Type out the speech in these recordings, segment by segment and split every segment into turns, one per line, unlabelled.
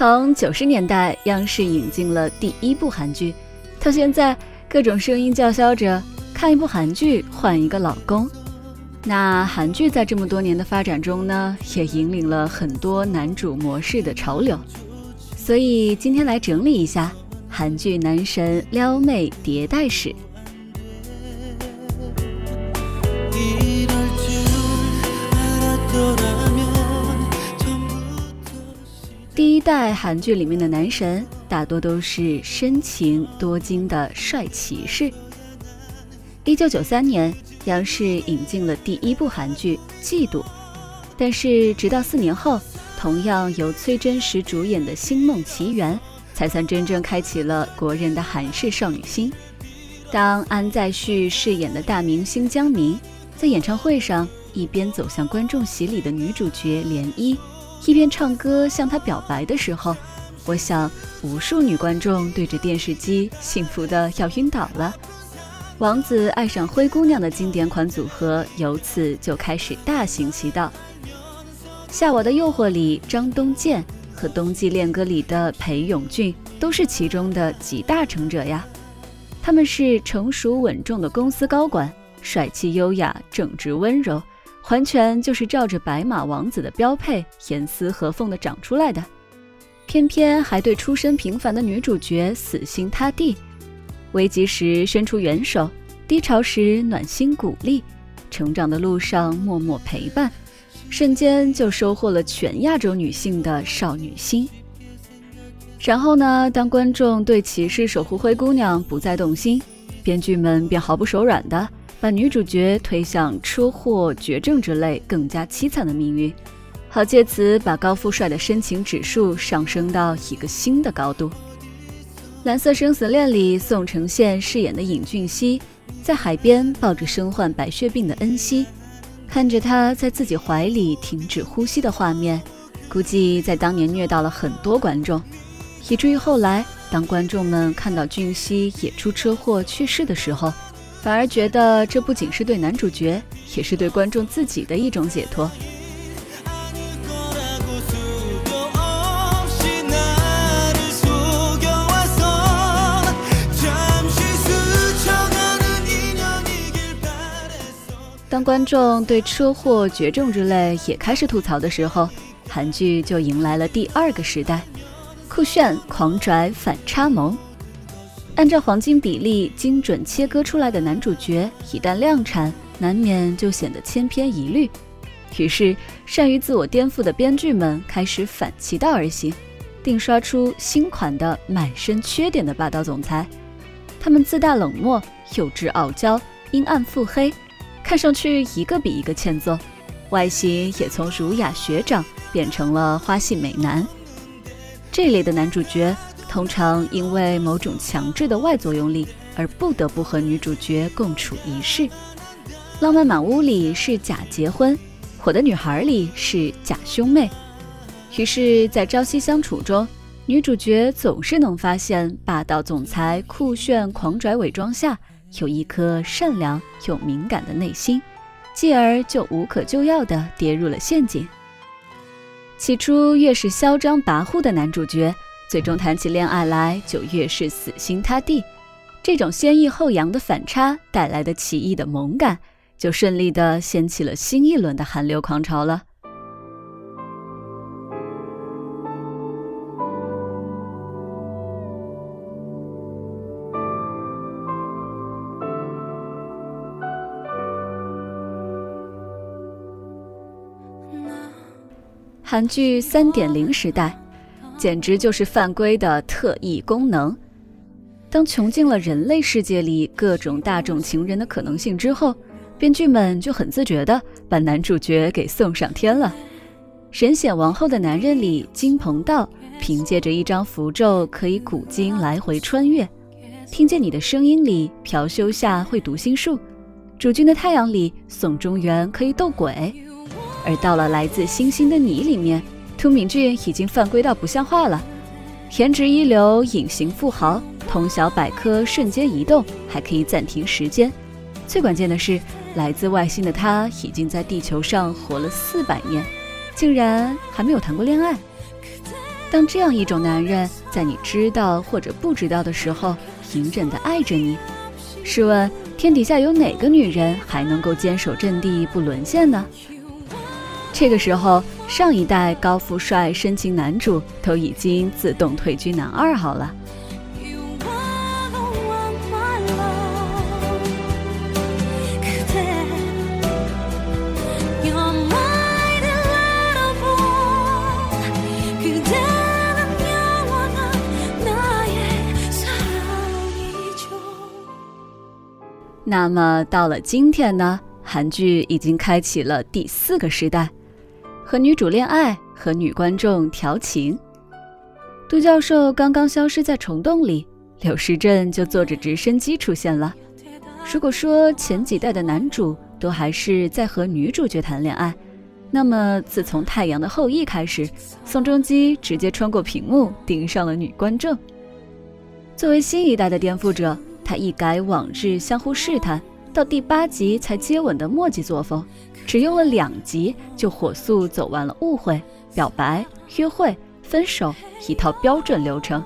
从九十年代央视引进了第一部韩剧，到现在各种声音叫嚣着看一部韩剧换一个老公。那韩剧在这么多年的发展中呢，也引领了很多男主模式的潮流。所以今天来整理一下韩剧男神撩妹迭代史。第一代韩剧里面的男神大多都是深情多金的帅骑士。一九九三年，央视引进了第一部韩剧《嫉妒》，但是直到四年后，同样由崔真实主演的《星梦奇缘》才算真正开启了国人的韩式少女心。当安在旭饰演的大明星江明在演唱会上一边走向观众席里的女主角涟漪。一边唱歌向他表白的时候，我想无数女观众对着电视机幸福的要晕倒了。王子爱上灰姑娘的经典款组合由此就开始大行其道。《夏娃的诱惑》里张东健和《冬季恋歌》里的裴勇俊都是其中的集大成者呀。他们是成熟稳重的公司高管，帅气优雅，正直温柔。完全就是照着白马王子的标配，严丝合缝的长出来的，偏偏还对出身平凡的女主角死心塌地，危急时伸出援手，低潮时暖心鼓励，成长的路上默默陪伴，瞬间就收获了全亚洲女性的少女心。然后呢，当观众对骑士守护灰姑娘不再动心，编剧们便毫不手软的。把女主角推向车祸、绝症之类更加凄惨的命运，好借此把高富帅的深情指数上升到一个新的高度。《蓝色生死恋》里，宋承宪饰演的尹俊熙，在海边抱着身患白血病的恩熙，看着他在自己怀里停止呼吸的画面，估计在当年虐到了很多观众，以至于后来当观众们看到俊熙也出车祸去世的时候。反而觉得这不仅是对男主角，也是对观众自己的一种解脱。当观众对车祸、绝症之类也开始吐槽的时候，韩剧就迎来了第二个时代：酷炫、狂拽、反差萌。按照黄金比例精准切割出来的男主角，一旦量产，难免就显得千篇一律。于是，善于自我颠覆的编剧们开始反其道而行，定刷出新款的满身缺点的霸道总裁。他们自大冷漠、幼稚傲娇、阴暗腹黑，看上去一个比一个欠揍，外形也从儒雅学长变成了花系美男。这类的男主角。通常因为某种强制的外作用力而不得不和女主角共处一室，《浪漫满屋》里是假结婚，《我的女孩》里是假兄妹。于是，在朝夕相处中，女主角总是能发现霸道总裁酷炫狂拽伪装下有一颗善良又敏感的内心，继而就无可救药地跌入了陷阱。起初，越是嚣张跋扈的男主角。最终谈起恋爱来就越是死心塌地，这种先抑后扬的反差带来的奇异的萌感，就顺利的掀起了新一轮的韩流狂潮了。韩剧三点零时代。简直就是犯规的特异功能。当穷尽了人类世界里各种大众情人的可能性之后，编剧们就很自觉地把男主角给送上天了。《神显王后的男人》里，金鹏道凭借着一张符咒可以古今来回穿越；听见你的声音里，朴修夏会读心术；《主君的太阳》里，宋中原可以斗鬼；而到了《来自星星的你》里面。涂敏俊已经犯规到不像话了，颜值一流，隐形富豪，通晓百科，瞬间移动，还可以暂停时间。最关键的是，来自外星的他已经在地球上活了四百年，竟然还没有谈过恋爱。当这样一种男人在你知道或者不知道的时候，隐忍的爱着你，试问天底下有哪个女人还能够坚守阵地不沦陷呢？这个时候，上一代高富帅深情男主都已经自动退居男二号了。那么到了今天呢？韩剧已经开启了第四个时代，和女主恋爱，和女观众调情。杜教授刚刚消失在虫洞里，柳时镇就坐着直升机出现了。如果说前几代的男主都还是在和女主角谈恋爱，那么自从《太阳的后裔》开始，宋仲基直接穿过屏幕盯上了女观众。作为新一代的颠覆者。他一改往日相互试探，到第八集才接吻的墨迹作风，只用了两集就火速走完了误会、表白、约会、分手一套标准流程，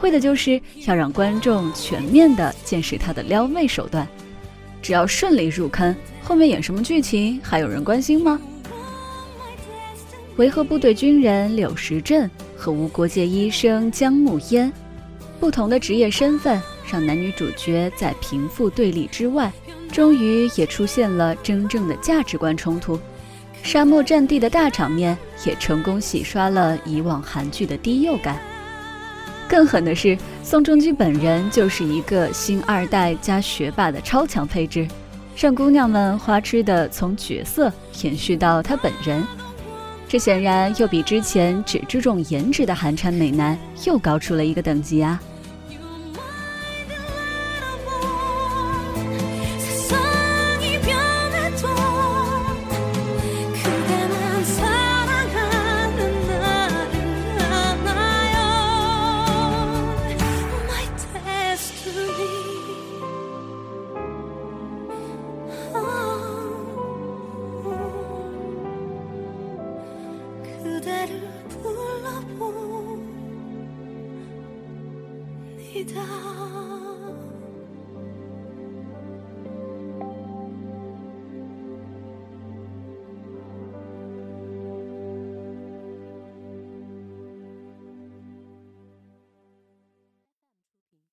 为的就是要让观众全面的见识他的撩妹手段。只要顺利入坑，后面演什么剧情还有人关心吗？维和部队军人柳时镇和无国界医生姜暮烟，不同的职业身份。让男女主角在贫富对立之外，终于也出现了真正的价值观冲突。沙漠战地的大场面也成功洗刷了以往韩剧的低幼感。更狠的是，宋仲基本人就是一个星二代加学霸的超强配置，让姑娘们花痴的从角色延续到他本人。这显然又比之前只注重颜值的寒蝉美男又高出了一个等级啊！